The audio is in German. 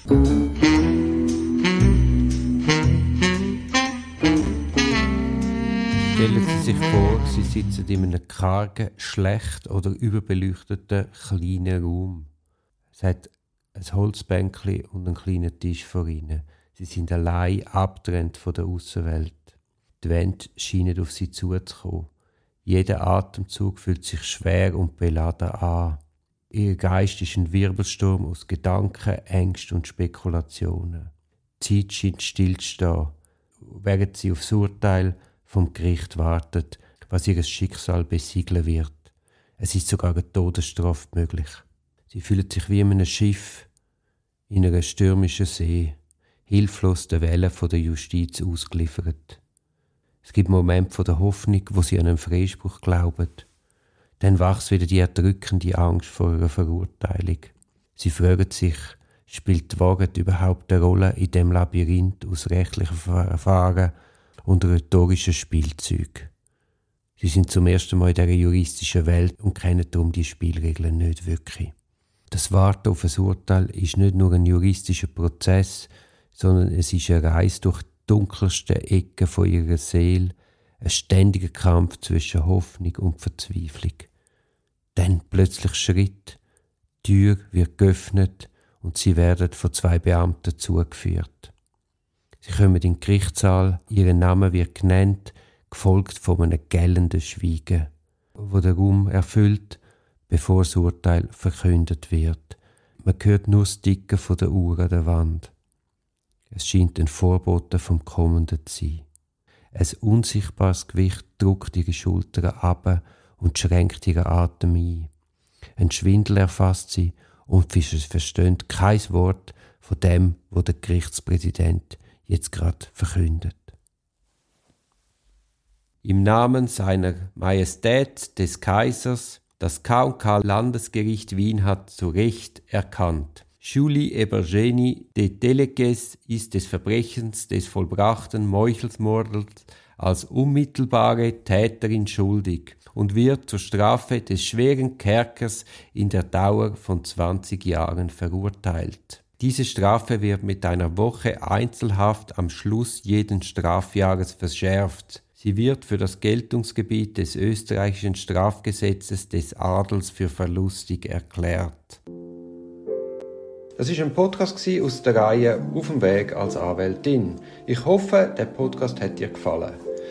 Stellen Sie sich vor, Sie sitzen in einem kargen, schlecht oder überbeleuchteten kleinen Raum. Es hat ein Holzbänkchen und einen kleinen Tisch vor Ihnen. Sie sind allein abgetrennt von der Außenwelt. Die Wände scheinen auf Sie zuzukommen. Jeder Atemzug fühlt sich schwer und beladen an. Ihr Geist ist ein Wirbelsturm aus Gedanken, Ängsten und Spekulationen. Die Zeit scheint stillzustehen, während sie aufs Urteil vom Gericht wartet, was ihr Schicksal besiegeln wird. Es ist sogar eine Todesstrafe möglich. Sie fühlen sich wie in einem Schiff in einer stürmischen See, hilflos der Wellen von der Justiz ausgeliefert. Es gibt Momente der Hoffnung, wo sie an einen Freispruch glauben. Dann wächst wieder die erdrückende Angst vor einer Verurteilung. Sie fragen sich, spielt die Wahrheit überhaupt eine Rolle in dem Labyrinth aus rechtlichen Verfahren und rhetorischen Spielzeug? Sie sind zum ersten Mal in dieser juristischen Welt und kennen darum die Spielregeln nicht wirklich. Das Warten auf ein Urteil ist nicht nur ein juristischer Prozess, sondern es ist eine Reise durch die dunkelsten Ecken ihrer Seele, ein ständiger Kampf zwischen Hoffnung und Verzweiflung. Dann plötzlich Schritt, die Tür wird geöffnet und sie werden von zwei Beamten zugeführt. Sie kommen in den Gerichtssaal, ihr Name wird genannt, gefolgt von einem gellenden Schweigen, wo der Raum erfüllt, bevor das Urteil verkündet wird. Man hört nur das Ticken von der Uhr an der Wand. Es scheint ein Vorbote vom Kommenden zu sein. Ein unsichtbares Gewicht drückt ihre Schultern ab und schränkt ihren Atem ein. Ein Schwindel erfasst sie und sie versteht kein Wort von dem, wo der Gerichtspräsident jetzt gerade verkündet. Im Namen seiner Majestät des Kaisers, das K&K Landesgericht Wien hat zu Recht erkannt. Julie Ebergeni de Telekes ist des Verbrechens des vollbrachten Meuchelsmordes als unmittelbare Täterin schuldig und wird zur Strafe des schweren Kerkers in der Dauer von 20 Jahren verurteilt. Diese Strafe wird mit einer Woche Einzelhaft am Schluss jeden Strafjahres verschärft. Sie wird für das Geltungsgebiet des österreichischen Strafgesetzes des Adels für verlustig erklärt. Das ist ein Podcast aus der Reihe Auf dem Weg als Anwältin. Ich hoffe, der Podcast hat dir gefallen.